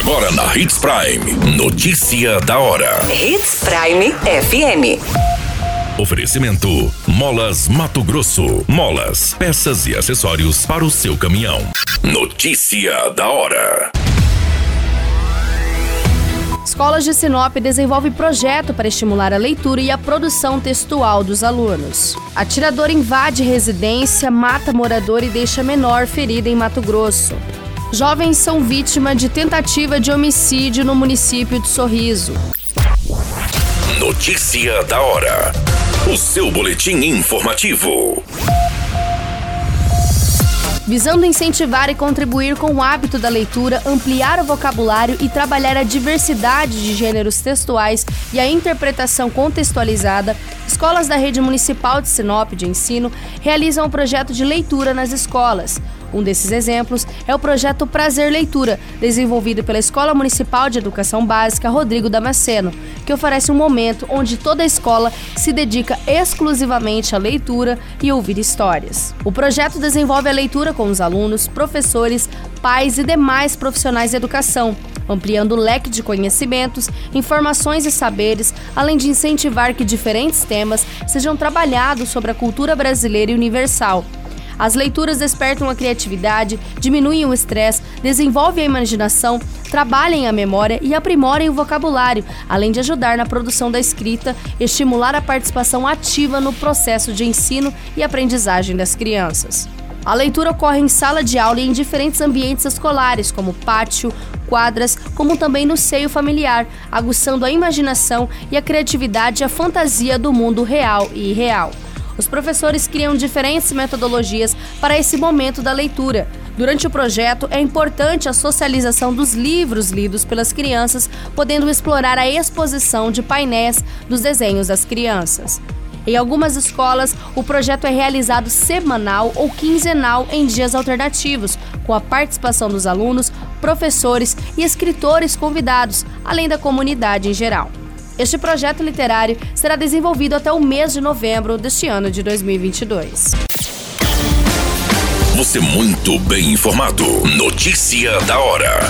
Agora na Hits Prime. Notícia da hora. Hits Prime FM. Oferecimento: Molas Mato Grosso. Molas, peças e acessórios para o seu caminhão. Notícia da hora. Escolas de Sinop desenvolve projeto para estimular a leitura e a produção textual dos alunos. Atirador invade residência, mata morador e deixa menor ferida em Mato Grosso. Jovens são vítima de tentativa de homicídio no município de Sorriso. Notícia da hora. O seu boletim informativo. Visando incentivar e contribuir com o hábito da leitura, ampliar o vocabulário e trabalhar a diversidade de gêneros textuais e a interpretação contextualizada, escolas da rede municipal de Sinop de ensino realizam o projeto de leitura nas escolas. Um desses exemplos é o projeto Prazer Leitura, desenvolvido pela Escola Municipal de Educação Básica Rodrigo Damasceno, que oferece um momento onde toda a escola se dedica exclusivamente à leitura e ouvir histórias. O projeto desenvolve a leitura com os alunos, professores, pais e demais profissionais de educação, ampliando o leque de conhecimentos, informações e saberes, além de incentivar que diferentes temas sejam trabalhados sobre a cultura brasileira e universal as leituras despertam a criatividade, diminuem o estresse, desenvolvem a imaginação, trabalhem a memória e aprimorem o vocabulário, além de ajudar na produção da escrita, estimular a participação ativa no processo de ensino e aprendizagem das crianças. A leitura ocorre em sala de aula e em diferentes ambientes escolares, como pátio, quadras, como também no seio familiar, aguçando a imaginação e a criatividade e a fantasia do mundo real e irreal. Os professores criam diferentes metodologias para esse momento da leitura. Durante o projeto, é importante a socialização dos livros lidos pelas crianças, podendo explorar a exposição de painéis dos desenhos das crianças. Em algumas escolas, o projeto é realizado semanal ou quinzenal em dias alternativos, com a participação dos alunos, professores e escritores convidados, além da comunidade em geral. Este projeto literário será desenvolvido até o mês de novembro deste ano de 2022. Você muito bem informado. Notícia da hora.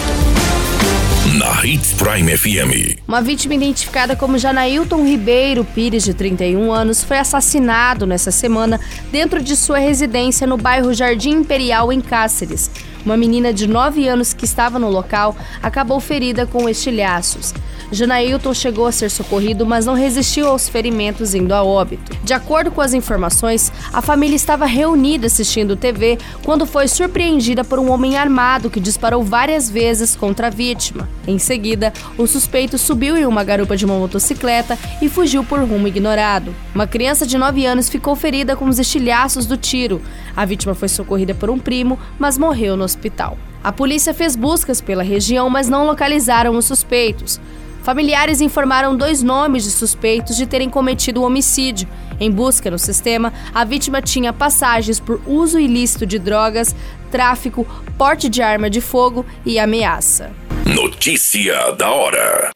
Na Hits Prime FM. Uma vítima identificada como Janailton Ribeiro Pires, de 31 anos, foi assassinado nessa semana dentro de sua residência no bairro Jardim Imperial, em Cáceres. Uma menina de 9 anos que estava no local acabou ferida com estilhaços. Janailton chegou a ser socorrido, mas não resistiu aos ferimentos indo a óbito. De acordo com as informações, a família estava reunida assistindo TV quando foi surpreendida por um homem armado que disparou várias vezes contra a vítima. Em seguida, o suspeito subiu em uma garupa de uma motocicleta e fugiu por rumo ignorado. Uma criança de 9 anos ficou ferida com os estilhaços do tiro. A vítima foi socorrida por um primo, mas morreu no hospital. A polícia fez buscas pela região, mas não localizaram os suspeitos. Familiares informaram dois nomes de suspeitos de terem cometido o homicídio. Em busca no sistema, a vítima tinha passagens por uso ilícito de drogas, tráfico, porte de arma de fogo e ameaça. Notícia da hora.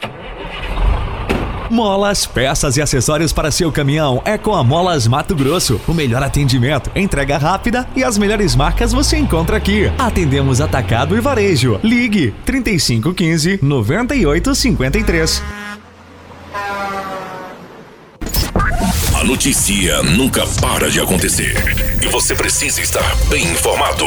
Molas, peças e acessórios para seu caminhão é com a Molas Mato Grosso. O melhor atendimento, entrega rápida e as melhores marcas você encontra aqui. Atendemos atacado e varejo. Ligue 3515 9853. A notícia nunca para de acontecer e você precisa estar bem informado.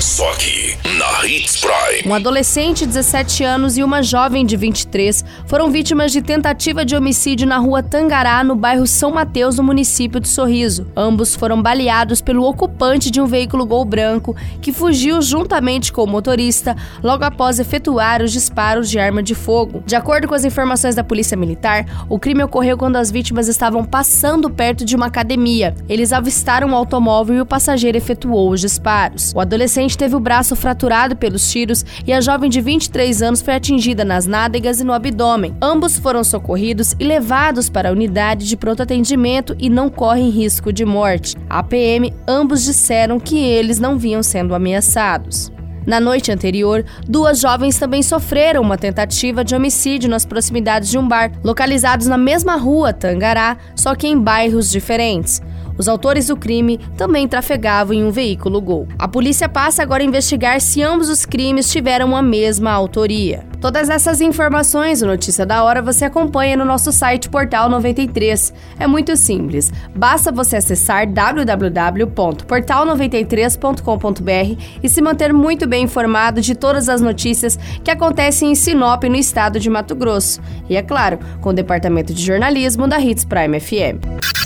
Só aqui, na Hits Prime. Um adolescente de 17 anos e uma jovem de 23 foram vítimas de tentativa de homicídio na rua Tangará, no bairro São Mateus, no município de Sorriso. Ambos foram baleados pelo ocupante de um veículo Gol branco que fugiu juntamente com o motorista logo após efetuar os disparos de arma de fogo. De acordo com as informações da Polícia Militar, o crime ocorreu quando as vítimas estavam passando perto de uma academia. Eles avistaram o automóvel e o passageiro efetuou os disparos. O adolescente teve o braço fraturado pelos tiros e a jovem de 23 anos foi atingida nas nádegas e no abdômen. Ambos foram socorridos e levados para a unidade de pronto atendimento e não correm risco de morte. A PM, ambos disseram que eles não vinham sendo ameaçados. Na noite anterior, duas jovens também sofreram uma tentativa de homicídio nas proximidades de um bar, localizados na mesma rua, Tangará, só que em bairros diferentes. Os autores do crime também trafegavam em um veículo Gol. A polícia passa agora a investigar se ambos os crimes tiveram a mesma autoria. Todas essas informações, o Notícia da Hora, você acompanha no nosso site Portal 93. É muito simples. Basta você acessar www.portal93.com.br e se manter muito bem informado de todas as notícias que acontecem em Sinop, no estado de Mato Grosso. E é claro, com o departamento de jornalismo da Hits Prime FM.